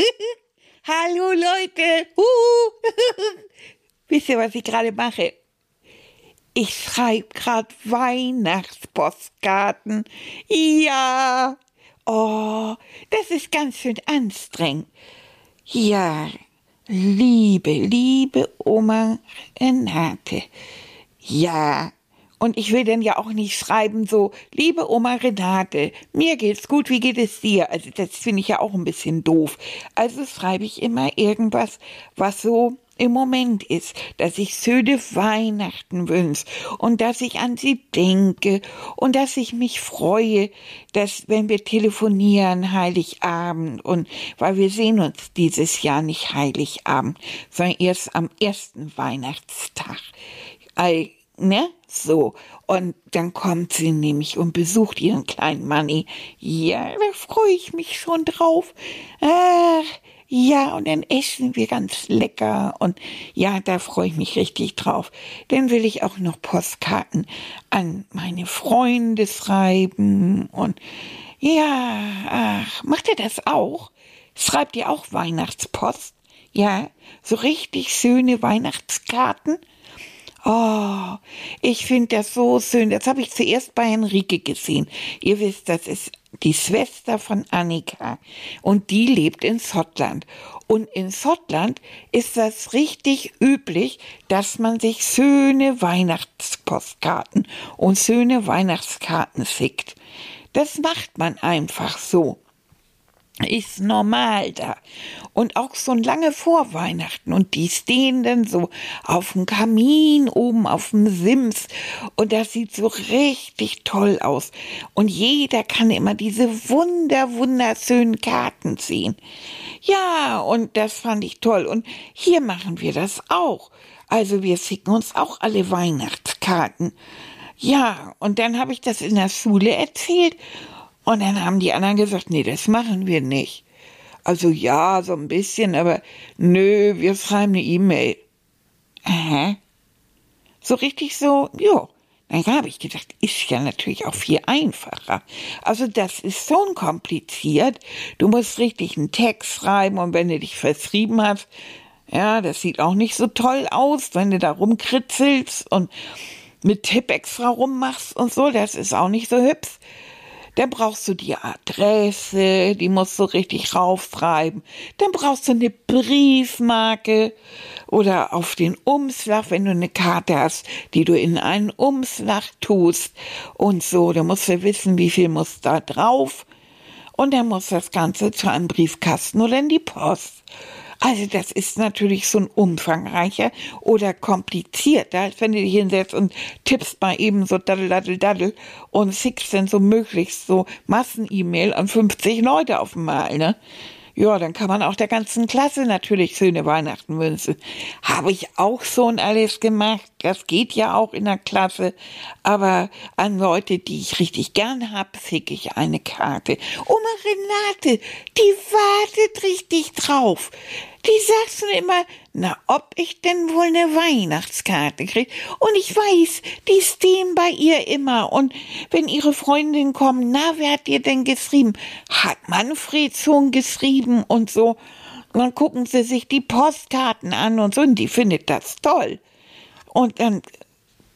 Hallo? Leute! Wisst ihr, was ich gerade mache? Ich schreibe gerade Weihnachtspostkarten. Ja. Oh, das ist ganz schön anstrengend. Ja, liebe, liebe Oma Renate. Ja, und ich will dann ja auch nicht schreiben so, liebe Oma Renate, mir geht's gut, wie geht es dir? Also das finde ich ja auch ein bisschen doof. Also schreibe ich immer irgendwas, was so im Moment ist, dass ich schöne Weihnachten wünsche und dass ich an sie denke und dass ich mich freue, dass wenn wir telefonieren Heiligabend und weil wir sehen uns dieses Jahr nicht Heiligabend, sondern erst am ersten Weihnachtstag. Ne? So. Und dann kommt sie nämlich und besucht ihren kleinen Manni. Ja, da freue ich mich schon drauf. Ach, ja, und dann essen wir ganz lecker und ja, da freue ich mich richtig drauf. Dann will ich auch noch Postkarten an meine Freunde schreiben und ja, ach, macht ihr das auch? Schreibt ihr auch Weihnachtspost? Ja, so richtig schöne Weihnachtskarten? Oh, ich finde das so schön. Das habe ich zuerst bei Henrike gesehen. Ihr wisst, das ist die Schwester von Annika und die lebt in Schottland. Und in Schottland ist das richtig üblich, dass man sich schöne Weihnachtspostkarten und schöne Weihnachtskarten schickt. Das macht man einfach so ist normal da. Und auch so lange vor Weihnachten. Und die stehen dann so auf dem Kamin oben auf dem Sims. Und das sieht so richtig toll aus. Und jeder kann immer diese wunder, wunderschönen Karten sehen. Ja, und das fand ich toll. Und hier machen wir das auch. Also wir schicken uns auch alle Weihnachtskarten. Ja, und dann habe ich das in der Schule erzählt und dann haben die anderen gesagt, nee, das machen wir nicht. Also ja, so ein bisschen, aber nö, wir schreiben eine E-Mail. Aha. So richtig so, jo. Dann habe ich gedacht, ist ja natürlich auch viel einfacher. Also das ist so kompliziert. Du musst richtig einen Text schreiben und wenn du dich verschrieben hast, ja, das sieht auch nicht so toll aus, wenn du da rumkritzelst und mit Tipp extra rummachst und so, das ist auch nicht so hübsch. Dann brauchst du die Adresse, die musst du richtig raufschreiben. Dann brauchst du eine Briefmarke oder auf den Umschlag, wenn du eine Karte hast, die du in einen Umschlag tust und so. Dann musst du wissen, wie viel muss da drauf. Und dann muss das Ganze zu einem Briefkasten oder in die Post. Also das ist natürlich so ein umfangreicher oder komplizierter, als wenn du dich hinsetzt und tippst mal eben so daddel, daddel, daddel und schickst dann so möglichst so Massen-E-Mail an 50 Leute auf einmal, ne? Ja, dann kann man auch der ganzen Klasse natürlich schöne Weihnachten wünschen. Habe ich auch schon alles gemacht. Das geht ja auch in der Klasse. Aber an Leute, die ich richtig gern hab, schicke ich eine Karte. Oma Renate, die wartet richtig drauf. Die sagt schon immer, na, ob ich denn wohl eine Weihnachtskarte krieg. Und ich weiß, die stehen bei ihr immer. Und wenn ihre Freundin kommen, na, wer hat dir denn geschrieben? Hat Manfred schon geschrieben und so. Und dann gucken sie sich die Postkarten an und so, und die findet das toll. Und dann,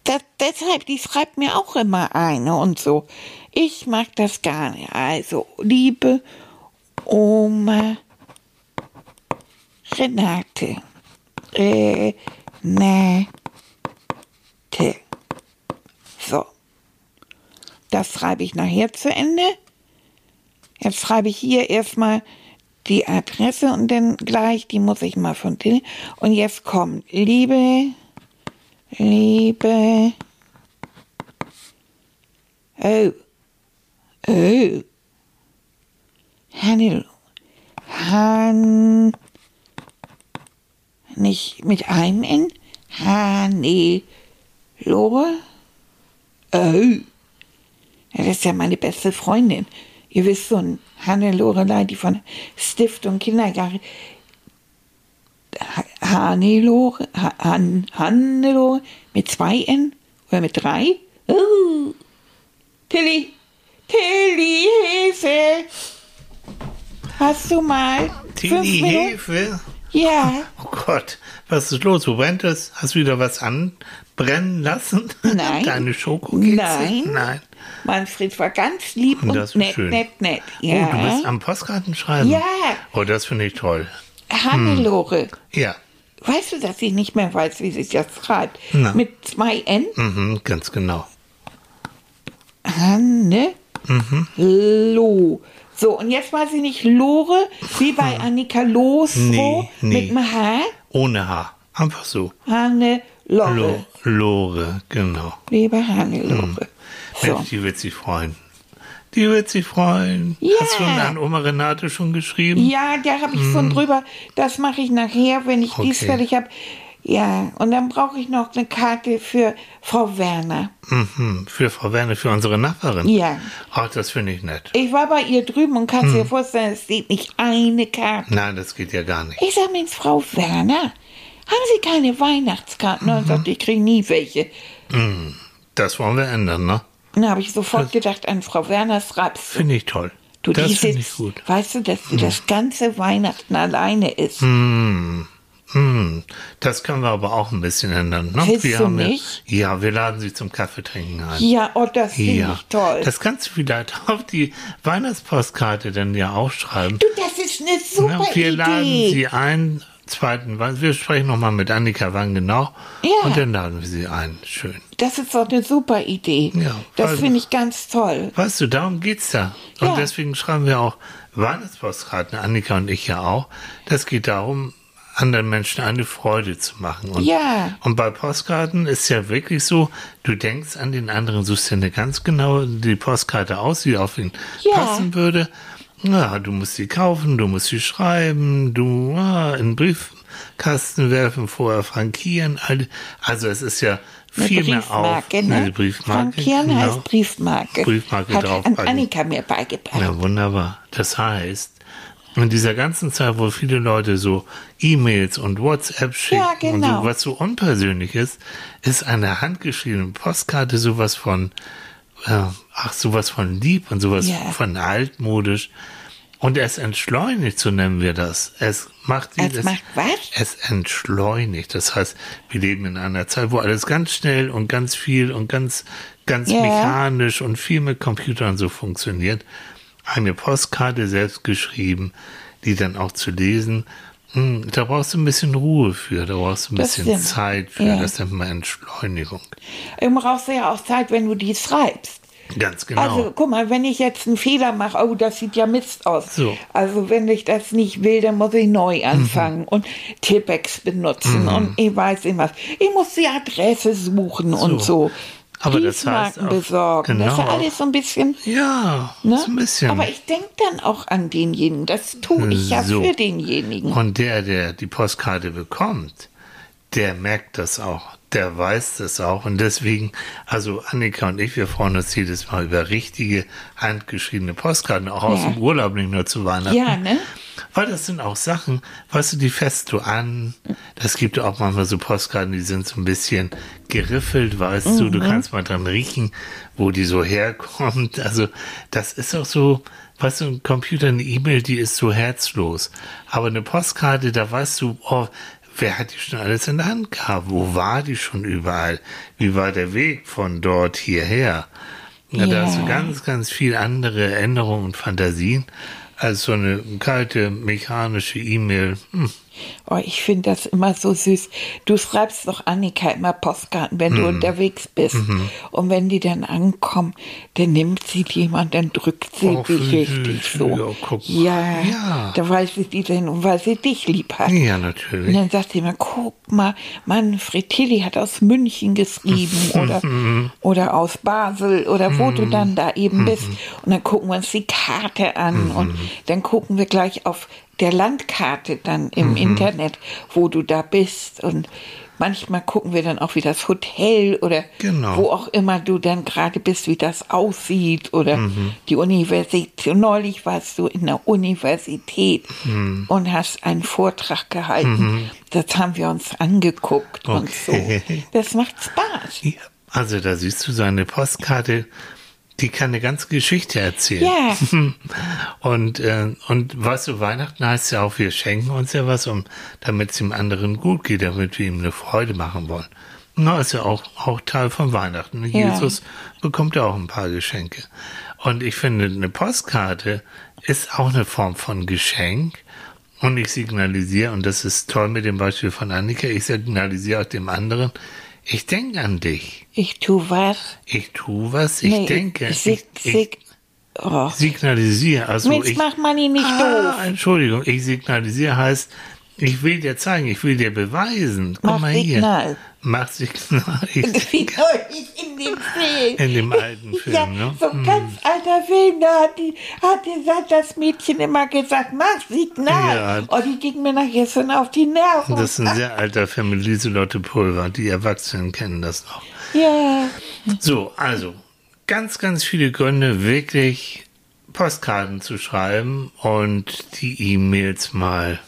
das, deshalb, die schreibt mir auch immer eine und so. Ich mag das gar nicht. Also, liebe Oma, Renate. Renate. So. Das schreibe ich nachher zu Ende. Jetzt schreibe ich hier erstmal die Adresse und dann gleich, die muss ich mal von dir. Und jetzt kommt, liebe, liebe, oh, oh, Hannelore, Han, nicht mit einem N, Hannelore, ja, das ist ja meine beste Freundin. Ihr wisst so ein Hannelorelei, die von Stiftung Kindergarten. Ha- Hannelore, Ha- Han, Hannelore mit zwei N oder mit drei? Uh. Tilly, Tilly, Hilfe! Hast du mal fünf Tilly, Minuten? Hilfe! Ja, Oh Gott, was ist los? Wo brennt es? Hast du wieder was anbrennen lassen? Nein. Deine Schokokekse? Nein. Nein. Manfred war ganz lieb und Das ist nett, schön. nett, nett. Ja. Oh, du bist am Postkarten schreiben? Ja. Oh, das finde ich toll. Hannelore. Ja. Weißt du, dass ich nicht mehr weiß, wie sich das schreibt? Na. Mit zwei N? Mhm, ganz genau. Hanne. Mhm. Lo. So, und jetzt weiß ich nicht, Lore, wie bei Annika Losro Nee, nee. mit dem H. Ohne Haar. Einfach so. Hanne Lore. Lo Lore, genau. Liebe Hannelore. So. Mensch, die wird sich freuen. Die wird sich freuen. Ja. Hast du an Oma Renate schon geschrieben? Ja, da habe ich schon drüber. Das mache ich nachher, wenn ich dies Okay. fertig habe. Ja, und dann brauche ich noch eine Karte für Frau Werner. Mhm, für Frau Werner, für unsere Nachbarin. Ja. Ach, das finde ich nett. Ich war bei ihr drüben und kannst Hm. dir vorstellen, es steht nicht eine Karte. Nein, das geht ja gar nicht. Ich sag, Mensch, Frau Werner, haben Sie keine Weihnachtskarten? Und sagt, ich kriege nie welche. Das wollen wir ändern, ne? Dann habe ich sofort gedacht an Frau Werners Raps. Finde ich toll. Du, das finde ich gut. weißt du, dass sie das ganze Weihnachten alleine ist. Hm, das können wir aber auch ein bisschen ändern. Ne? Willst wir haben nicht? Ja, ja, wir laden sie zum Kaffeetrinken ein. Ja, oh, das finde ich toll. Das kannst du vielleicht auf die Weihnachtspostkarte dann ja auch schreiben. du, das ist eine super Na, wir Idee. laden sie ein, zweiten, wir sprechen nochmal mit Annika wann genau. Ja. Und dann laden wir sie ein. Schön. Das ist doch eine super Idee. Ja, das also- finde ich ganz toll. Weißt du, darum geht's da. Und Ja. deswegen schreiben wir auch Weihnachtspostkarten, Annika und ich ja auch. Das geht darum, anderen Menschen eine Freude zu machen. Und, Ja. und bei Postkarten ist ja wirklich so, du denkst an den anderen, suchst dir eine ganz genau die Postkarte aus, die auf ihn Ja. passen würde. Ja, du musst sie kaufen, du musst sie schreiben, du ah, in den Briefkasten werfen, vorher frankieren. Also es ist ja viel mehr auf. Briefmarke, ne? Eine Briefmarke. Frankieren genau. heißt Briefmarke. Briefmarke Hat drauf an packen. Annika mir beigebracht. Ja, wunderbar. Das heißt, in dieser ganzen Zeit, wo viele Leute so E-Mails und WhatsApp schicken Ja, genau. und so, was so unpersönlich ist, ist eine handgeschriebene Postkarte sowas von, äh, ach, sowas von lieb und sowas Ja. von altmodisch. Und es entschleunigt, so nennen wir das. Es macht Es dieses, macht was? es entschleunigt. Das heißt, wir leben in einer Zeit, wo alles ganz schnell und ganz viel und ganz, ganz Ja. mechanisch und viel mit Computern so funktioniert. Eine Postkarte selbst geschrieben, die dann auch zu lesen, hm, da brauchst du ein bisschen Ruhe für, da brauchst du ein Das bisschen stimmt. Zeit für, Ja. das nennt man Entschleunigung. Du brauchst ja auch Zeit, wenn du die schreibst. Ganz genau. Also guck mal, wenn ich jetzt einen Fehler mache, oh, das sieht ja Mist aus. So. Also wenn ich das nicht will, dann muss ich neu anfangen und Tippex benutzen und ich weiß nicht was. Ich muss die Adresse suchen und so. Aber das heißt Briefmarken auch- besorgen. Das ist ja genau. alles so ein bisschen. ja, Ne? so ein bisschen. Aber ich denke dann auch an denjenigen. Das tue ich ja So. für denjenigen. Und der, der die Postkarte bekommt, der merkt das auch, der weiß das auch. Und deswegen, also Annika und ich, wir freuen uns jedes Mal über richtige, handgeschriebene Postkarten, auch aus Ja. dem Urlaub, nicht nur zu Weihnachten. Ja, ne? Weil das sind auch Sachen, weißt du, die fässt du an. Das gibt auch manchmal so Postkarten, die sind so ein bisschen geriffelt, weißt du. Mhm. Du kannst mal dran riechen, wo die so herkommt. Also, das ist auch so, weißt du, ein Computer, eine E-Mail, die ist so herzlos. Aber eine Postkarte, da weißt du, oh, wer hat die schon alles in der Hand gehabt? Wo war die schon überall? Wie war der Weg von dort hierher? Ja, da hast du ganz, ganz viel andere Erinnerungen und Fantasien als so eine kalte, mechanische E-Mail. Hm, Oh, ich finde das immer so süß. Du schreibst doch Annika immer Postkarten, wenn Mhm. du unterwegs bist. Und wenn die dann ankommen, dann nimmt sie die mal, dann drückt sie Oh, dich richtig so. Ja, ja, da weiß sie die denn, und weil sie dich lieb hat. Ja, Und natürlich. dann sagt sie immer, guck mal, Manfred Tilly hat aus München geschrieben oder, oder aus Basel oder wo du dann da eben bist. Und dann gucken wir uns die Karte an und dann gucken wir gleich auf der Landkarte dann im Internet, wo du da bist. Und manchmal gucken wir dann auch, wie das Hotel oder Genau. wo auch immer du dann gerade bist, wie das aussieht oder die Universität. Neulich warst du in der Universität und hast einen Vortrag gehalten. Das haben wir uns angeguckt und so. Okay. Das macht Spaß. Ja, also da siehst du seine Postkarte, die kann eine ganze Geschichte erzählen. Ja. Und, äh, und weißt du, Weihnachten heißt ja auch, wir schenken uns ja was, um, damit es dem anderen gut geht, damit wir ihm eine Freude machen wollen. Na, ist ja auch, auch Teil von Weihnachten. Ja. Jesus bekommt ja auch ein paar Geschenke. Und ich finde, eine Postkarte ist auch eine Form von Geschenk. Und ich signalisiere, und das ist toll mit dem Beispiel von Annika, ich signalisiere auch dem anderen, ich denke an dich. Ich tu was. Ich tue was, ich Nee, denke. Sig, ich, sig, oh. ich signalisiere. Also Mensch, ich, mach Manni nicht ah, doof. Entschuldigung, ich signalisiere heißt, ich will dir zeigen, ich will dir beweisen. Guck Mach mal hier. Signal. Mach Signal. Ich, Wie neulich in dem Film. in dem alten Film, Ja, ne? so ein ganz alter Film, da hat, die, hat gesagt, das Mädchen immer gesagt, mach Signal. Ja. Oh, die ging mir nachher schon auf die Nerven. Das ist ein sehr alter Film mit Lieselotte Pulver. Die Erwachsenen kennen das noch. ja, So, also, ganz, ganz viele Gründe, wirklich Postkarten zu schreiben und die E-Mails mal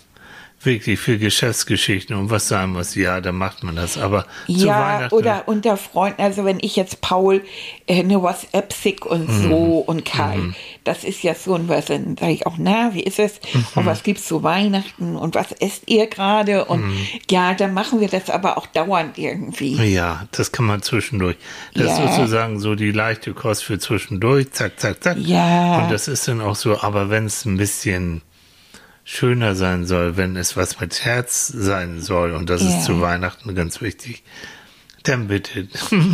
wirklich für Geschäftsgeschichten und was sein muss. Ja, da macht man das. Aber ja oder unter Freunden, also wenn ich jetzt Paul äh, eine WhatsApp sick und Mhm. so und Kai, das ist ja so ein was, dann sage ich auch, na, wie ist es? Mhm. Und was gibt's zu Weihnachten und was esst ihr gerade? Und Mhm. ja, dann machen wir das aber auch dauernd irgendwie. Ja, das kann man zwischendurch. Das ist Ja. sozusagen so die leichte Kost für zwischendurch. Zack, zack, zack. Ja. Und das ist dann auch so, aber wenn es ein bisschen schöner sein soll, wenn es was mit Herz sein soll, und das Ja. ist zu Weihnachten ganz wichtig, dann bitte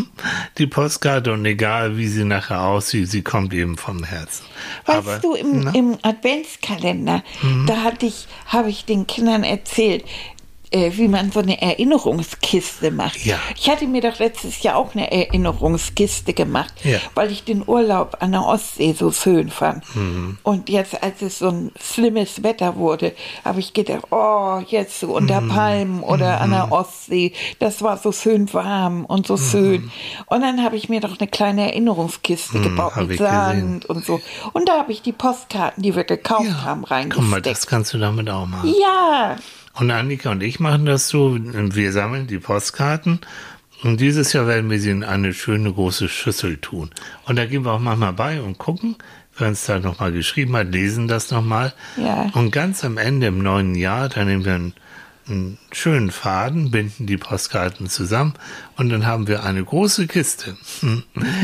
die Postkarte und egal wie sie nachher aussieht, sie kommt eben vom Herzen. Weißt aber, du, im, im Adventskalender, da hatte ich, habe ich den Kindern erzählt, äh, wie man so eine Erinnerungskiste macht. Ja. Ich hatte mir doch letztes Jahr auch eine Erinnerungskiste gemacht, Ja. weil ich den Urlaub an der Ostsee so schön fand. Mhm. Und jetzt, als es so ein schlimmes Wetter wurde, habe ich gedacht, oh, jetzt so unter Mhm. Palmen oder an der Ostsee, das war so schön warm und so schön. Und dann habe ich mir doch eine kleine Erinnerungskiste gebaut Mhm. hab mit ich gesehen. Sand und so. Und da habe ich die Postkarten, die wir gekauft haben, Guck mal, reingesteckt. das kannst du damit auch machen. ja, Und Annika und ich machen das so, wir sammeln die Postkarten und dieses Jahr werden wir sie in eine schöne große Schüssel tun. Und da gehen wir auch manchmal bei und gucken, wer uns da nochmal geschrieben hat, lesen das nochmal. Ja. Und ganz am Ende im neuen Jahr, da nehmen wir einen, einen schönen Faden, binden die Postkarten zusammen und dann haben wir eine große Kiste.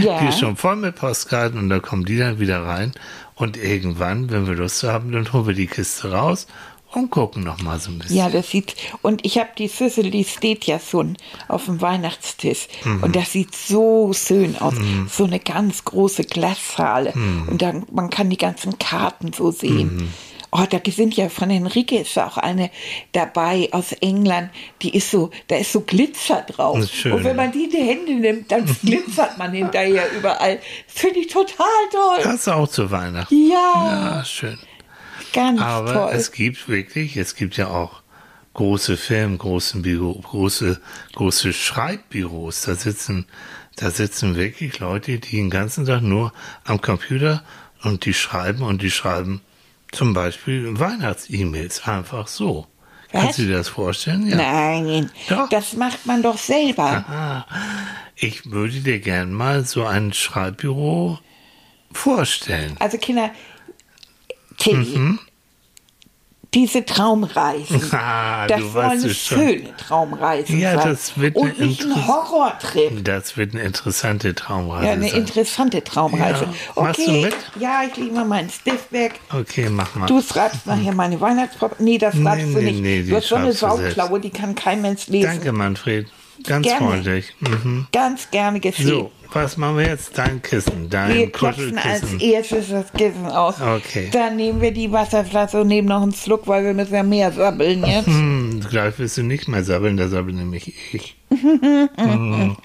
Ja. Die ist schon voll mit Postkarten und da kommen die dann wieder rein. Und irgendwann, wenn wir Lust haben, dann holen wir die Kiste raus und gucken noch mal so ein bisschen. ja, das sieht, und ich habe die Schüssel, die steht ja schon auf dem Weihnachtstisch. Mhm. Und das sieht so schön aus. So eine ganz große Glasschale. Mhm. Und dann, man kann die ganzen Karten so sehen. Oh, da sind ja von Henrike ist auch eine dabei aus England, die ist so, da ist so Glitzer drauf. Das ist schön, und wenn man die in die Hände nimmt, dann glitzert man hinterher überall. Das finde ich total toll. Hast du auch zu Weihnachten? Ja, Ja, schön. Ganz Aber toll. es gibt wirklich, es gibt ja auch große Firmen, große Büro, große, große Schreibbüros. Da sitzen, da sitzen wirklich Leute, die den ganzen Tag nur am Computer und die schreiben und die schreiben zum Beispiel Weihnachts-E-Mails einfach so. Was? Kannst du dir das vorstellen? Ja. Nein, Doch. das macht man doch selber. Ah, ich würde dir gern mal so ein Schreibbüro vorstellen. Also Kinder, Tilly, Mhm. diese Traumreisen. Ah, das du sollen es schon. schöne Traumreisen Ja, sein. das wird Und nicht ein Horrortrip. Das wird eine interessante Traumreise Ja, eine sein. interessante Traumreise. Ja. Machst du Okay, mit? ja, ich lege mal meinen Stift weg. Okay, mach mal. Du schreibst nachher meine Weihnachtsprobe. Nee, das Nee, schreibst du nee, nicht. nee, du hast so eine du. Sauklaue, die kann kein Mensch lesen. Danke, Manfred. Ganz Gerne. freundlich. Mhm. Ganz gerne geschehen. So, was machen wir jetzt? Dein Kissen, dein Wir klopfen als erstes das Kissen aus. Okay. Dann nehmen wir die Wasserflasche und nehmen noch einen Schluck, weil wir müssen ja mehr sabbeln jetzt. Hm, gleich wirst du nicht mehr sabbeln, da sabbel nämlich ich. Mhm.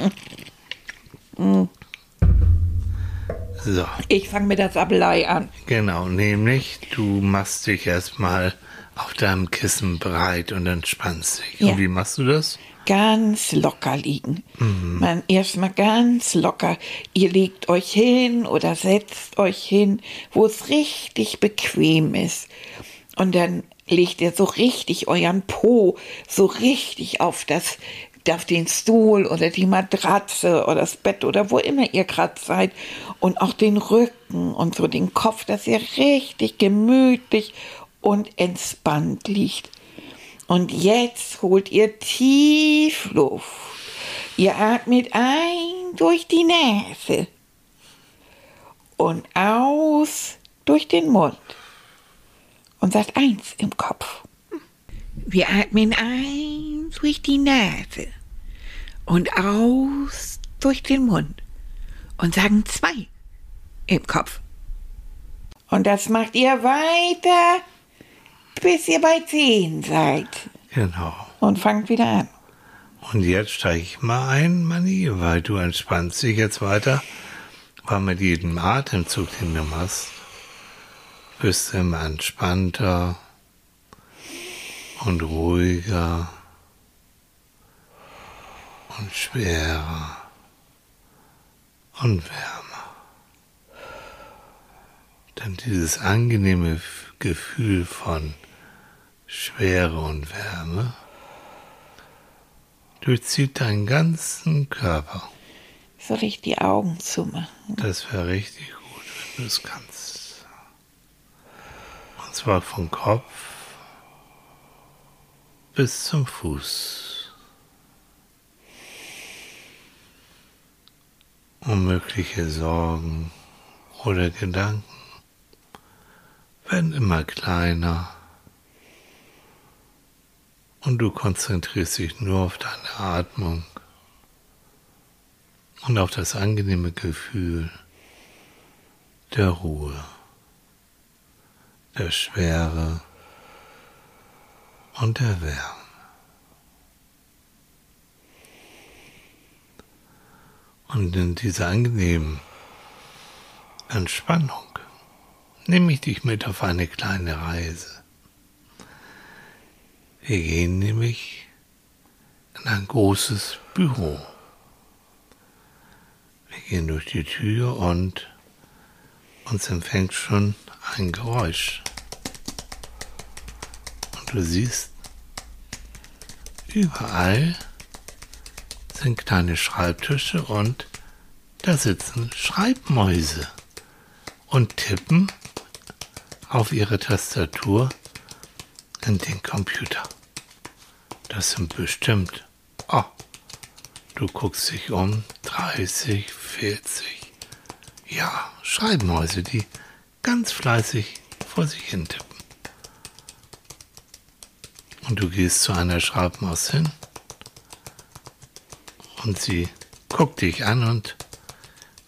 So, Ich fange mit der Sabbelei an. genau, nämlich du machst dich erstmal auf deinem Kissen breit und entspannst dich. Ja. Und wie machst du das? Ganz locker liegen. Mhm. Man erstmal ganz locker. Ihr legt euch hin oder setzt euch hin, wo es richtig bequem ist. Und dann legt ihr so richtig euren Po so richtig auf das auf den Stuhl oder die Matratze oder das Bett oder wo immer ihr gerade seid und auch den Rücken und so den Kopf, dass ihr richtig gemütlich und entspannt liegt. Und jetzt holt ihr tief Luft. Ihr atmet ein durch die Nase und aus durch den Mund. Und sagt eins im Kopf. Wir atmen ein durch die Nase und aus durch den Mund und sagen zwei im Kopf. Und das macht ihr weiter, bis ihr bei zehn seid. Genau. Und fangt wieder an. Und jetzt steige ich mal ein, Manni, weil du entspannst dich jetzt weiter, weil mit jedem Atemzug, den du machst, wirst du immer entspannter und ruhiger und schwerer und wärmer. Denn dieses angenehme Gefühl von Schwere und Wärme durchzieht deinen ganzen Körper. Soll ich die Augen zumachen? Das wäre richtig gut, wenn du es kannst. Und zwar vom Kopf bis zum Fuß. Unmögliche Sorgen oder Gedanken werden immer kleiner und du konzentrierst dich nur auf deine Atmung und auf das angenehme Gefühl der Ruhe, der Schwere und der Wärme. Und in dieser angenehmen Entspannung nehme ich dich mit auf eine kleine Reise. Wir gehen nämlich in ein großes Büro. Wir gehen durch die Tür und uns empfängt schon ein Geräusch. Und du siehst, überall sind kleine Schreibtische und da sitzen Schreibmäuse und tippen auf ihre Tastatur in den Computer. Das sind bestimmt, oh, du guckst dich um, 30, 40, ja, Schreibmäuse, die ganz fleißig vor sich hin tippen. Und du gehst zu einer Schreibmaus hin und sie guckt dich an und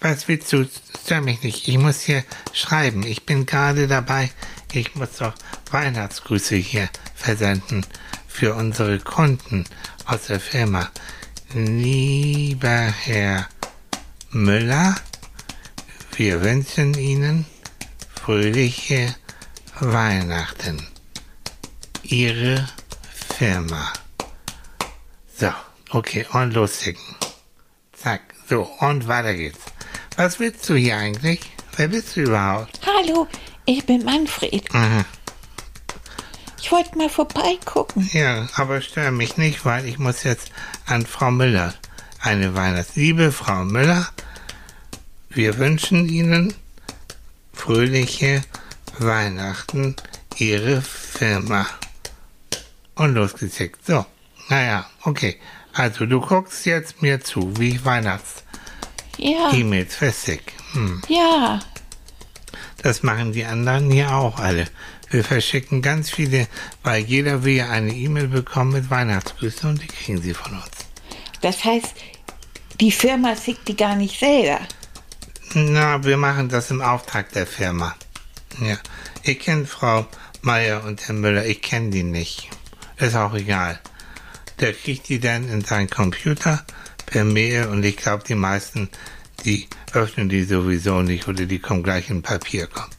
was willst du? Stör mich nicht. Ich muss hier schreiben. Ich bin gerade dabei. Ich muss doch Weihnachtsgrüße hier versenden für unsere Kunden aus der Firma. Lieber Herr Müller, wir wünschen Ihnen fröhliche Weihnachten. Ihre Firma. So, okay, und loslegen. Zack, so, und weiter geht's. Was willst du hier eigentlich? Wer bist du überhaupt? Hallo, ich bin Manfred. Aha. Ich wollte mal vorbeigucken. Ja, aber stör mich nicht, weil ich muss jetzt an Frau Müller eine Weihnachts... Liebe Frau Müller, wir wünschen Ihnen fröhliche Weihnachten, Ihre Firma. Und losgezickt. So, naja, okay. Also du guckst jetzt mir zu, wie ich Weihnachts-E-Mails Ja, verschick. Hm. ja. Das machen die anderen hier auch alle. Wir verschicken ganz viele, weil jeder will ja eine E-Mail bekommen mit Weihnachtsgrüßen und die kriegen sie von uns. Das heißt, die Firma schickt die gar nicht selber. Na, wir machen das im Auftrag der Firma. Ja. Ihr kennt Frau Meier und Herr Müller, ich kenne die nicht. Ist auch egal. Der kriegt die dann in seinen Computer per Mail und ich glaube, die meisten, die öffnen die sowieso nicht oder die kommen gleich in Papierkorb.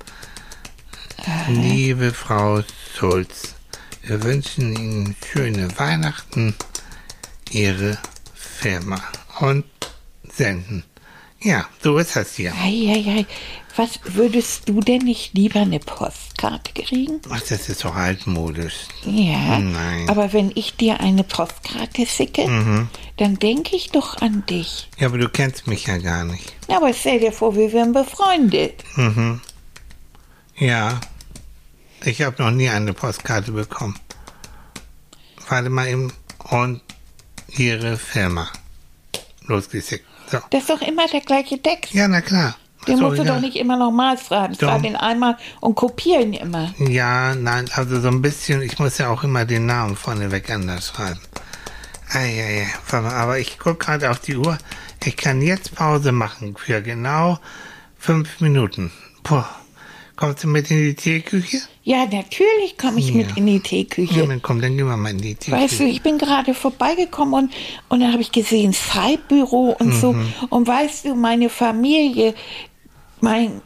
Liebe Frau Schulz, wir wünschen Ihnen schöne Weihnachten, Ihre Firma und senden. Ja, so ist das hier. Eieiei. Was würdest du denn nicht lieber eine Postkarte kriegen? Ach, das ist doch altmodisch. Ja. Nein. Aber wenn ich dir eine Postkarte schicke, Mhm. dann denke ich doch an dich. Ja, aber du kennst mich ja gar nicht. Aber stell dir vor, wir wären befreundet. Mhm. Ja. Ich habe noch nie eine Postkarte bekommen. Warte mal eben. Und Ihre Firma. Losgeschickt. So. Das ist doch immer der gleiche Text. Ja, na klar. Den So, musst du ja. doch nicht immer nochmal schreiben. Schreib Doch. den einmal und kopier ihn immer. Ja, nein, also so ein bisschen, ich muss ja auch immer den Namen vorneweg anders schreiben. Eieiei, warte mal, aber ich gucke gerade auf die Uhr. Ich kann jetzt Pause machen für genau fünf Minuten. Boah, kommst du mit in die Teeküche? Ja, natürlich komme ich Ja. mit in die Ja, Teeküche. dann komm, dann gehen wir mal in die Teeküche. Weißt du, ich bin gerade vorbeigekommen und, und dann habe ich gesehen, Schreibbüro und so. Mhm. Und weißt du, meine Familie, mein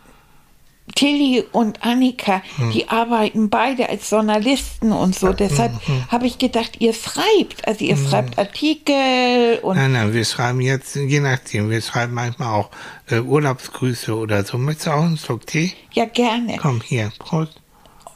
Tilly und Annika, Mhm. die arbeiten beide als Journalisten und so. Deshalb Mhm. habe ich gedacht, ihr schreibt. Also ihr schreibt Artikel und Nein, nein, wir schreiben jetzt, je nachdem, wir schreiben manchmal auch äh, Urlaubsgrüße oder so. Möchtest du auch einen Schluck Tee? ja gerne. Komm, hier, Prost.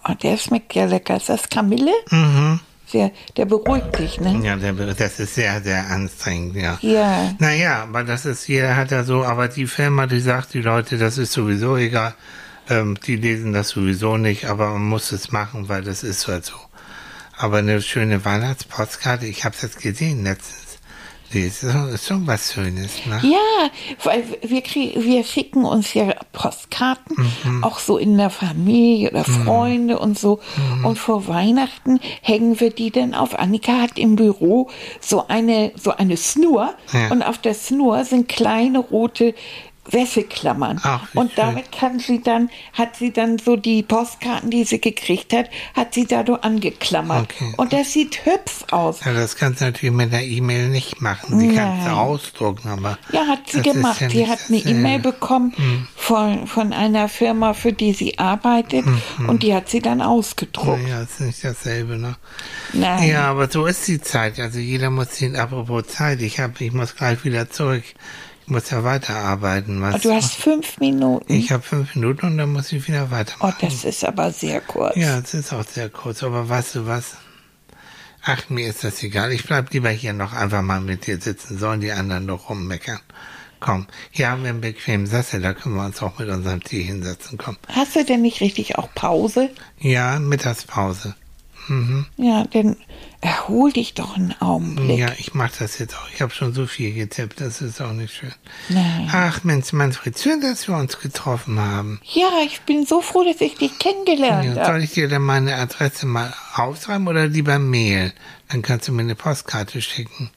Oh, der schmeckt ja lecker. Ist das Kamille? Mhm. Der, der beruhigt dich, ne? Ja, der, das ist sehr, sehr anstrengend, ja. Ja. Naja, aber das ist, jeder hat ja so, aber die Firma, die sagt, die Leute, das ist sowieso egal, ähm, die lesen das sowieso nicht, aber man muss es machen, weil das ist halt so. Aber eine schöne Weihnachtspostkarte, ich habe das gesehen letztens. So, schon was Schönes, ne? Ja, weil wir, krieg, wir schicken uns ja Postkarten, Mhm. auch so in der Familie oder Freunde und so. Mhm. Und vor Weihnachten hängen wir die dann auf. Annika hat im Büro so eine, so eine Schnur Ja. und auf der Schnur sind kleine rote Wäscheklammern. Ach, und schön. damit kann sie dann, hat sie dann so die Postkarten, die sie gekriegt hat, hat sie da so angeklammert. Okay. Und das sieht hübsch aus. Ja, das kannst du natürlich mit einer E-Mail nicht machen. Die kannst du Nein. ausdrucken, aber. Ja, hat sie gemacht. ja sie hat eine. E-Mail bekommen von, von einer Firma, für die sie arbeitet. Und die hat sie dann ausgedruckt. Ja, ist nicht dasselbe, ne? Nein. Ja, aber so ist die Zeit. Also jeder muss sehen, apropos Zeit, ich hab, ich muss gleich wieder zurück. Ich muss ja weiterarbeiten. Was? Du hast fünf Minuten. ich habe fünf Minuten und dann muss ich wieder oh, weitermachen. das ist aber sehr kurz. ja, es ist auch sehr kurz, aber weißt du was? Ach, mir ist das egal. Ich bleib lieber hier noch einfach mal mit dir sitzen. Sollen die anderen noch rummeckern? Komm, hier haben wir einen bequemen Sessel, da können wir uns auch mit unserem Tee hinsetzen. Komm. Hast du denn nicht richtig auch Pause? Ja, Mittagspause. Mhm. Ja, dann erhol dich doch einen Augenblick. Ja, ich mach das jetzt auch. Ich habe schon so viel getippt, das ist auch nicht schön. Nein. Ach Mensch, Manfred, schön, dass wir uns getroffen haben. Ja, ich bin so froh, dass ich dich kennengelernt Ja, soll habe. ich dir dann meine Adresse mal aufschreiben oder lieber Mail? Dann kannst du mir eine Postkarte schicken.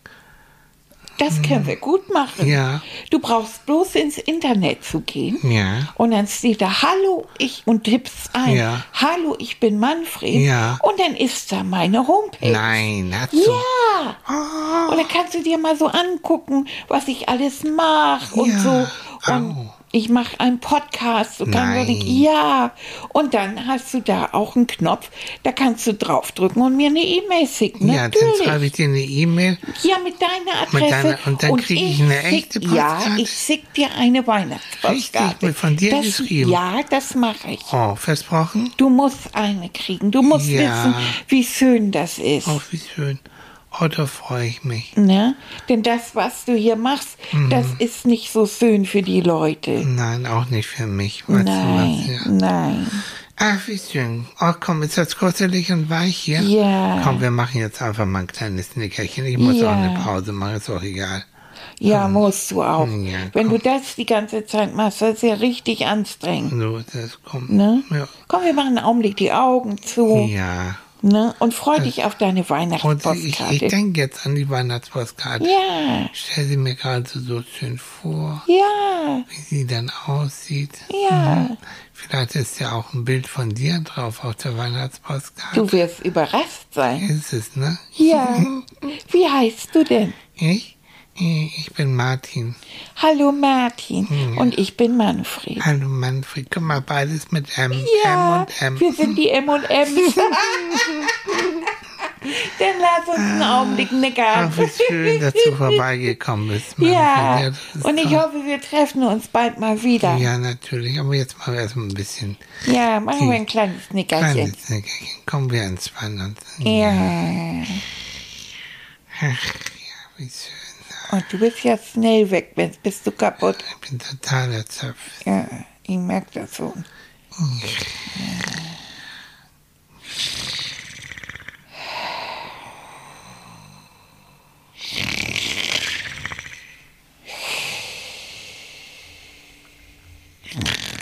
Das können wir gut machen. Ja. Du brauchst bloß ins Internet zu gehen. Ja. Und dann steht da, hallo, ich, und tippst ein, Ja. hallo, ich bin Manfred. Ja. Und dann ist da meine Homepage. Nein, hast du. Ja. Oh, Und dann kannst du dir mal so angucken, was ich alles mache und Ja. so. Und Au. Ich mache einen Podcast. Kannst Nein. ja. Und dann hast du da auch einen Knopf, da kannst du draufdrücken und mir eine E-Mail schicken. ja, dann Natürlich. schreibe ich dir eine E-Mail. Ja, mit deiner Adresse. Mit deiner- und dann krieg ich eine schick- echte Ja, Postkarte? ich schick dir eine Weihnachtspostkarte. Richtig, wird von dir das, geschrieben? Ja, das mache ich. Oh, versprochen? Du musst eine kriegen. Du musst Ja. wissen, wie schön das ist. Oh, wie schön. Oh, da freue ich mich. Ne? Denn das, was du hier machst, das Mhm. ist nicht so schön für die Leute. Nein, auch nicht für mich. Weißt Nein, du was? Ja. nein. Ach, wie schön. Oh, komm, ist das kuschelig und weich hier? Ja. Komm, wir machen jetzt einfach mal ein kleines Nickerchen. Ich muss Ja. auch eine Pause machen, ist auch egal. Ja, musst du auch. Ja, Wenn du das die ganze Zeit machst, das ist ja richtig anstrengend. So, das kommt. Ne? Ja. Komm, wir machen einen Augenblick die Augen zu. ja. Ne? Und freu dich auf deine Und ich, Weihnachtspostkarte. ich denke jetzt an die Weihnachtspostkarte. ja, Stell sie mir gerade so schön vor, ja, wie sie dann aussieht. ja. Vielleicht ist ja auch ein Bild von dir drauf auf der Weihnachtspostkarte. Du wirst überrascht sein. Ist es, ne? Ja. Wie heißt du denn? Ich? Ich bin Martin. Hallo Martin. Und ich bin Manfred. Hallo Manfred. Guck mal, beides mit M. Ja, M und M. wir sind die M&M's. Dann lass uns einen Augenblick nickern. Ach, wie schön, dass du vorbeigekommen bist. Manfred. Ja, ist und ich hoffe, wir treffen uns bald mal wieder. Ja, Ja, natürlich. Aber jetzt machen wir erstmal ein bisschen machen wir ein kleines Nickerchen. kleines Nickerchen. Kommen wir entspannen uns. Ja, Ach, ja, wie schön. Und du bist ja schnell weg, jetzt bist du kaputt. Ich bin total erzapft. Ja, ich merke das so. Okay. Ja.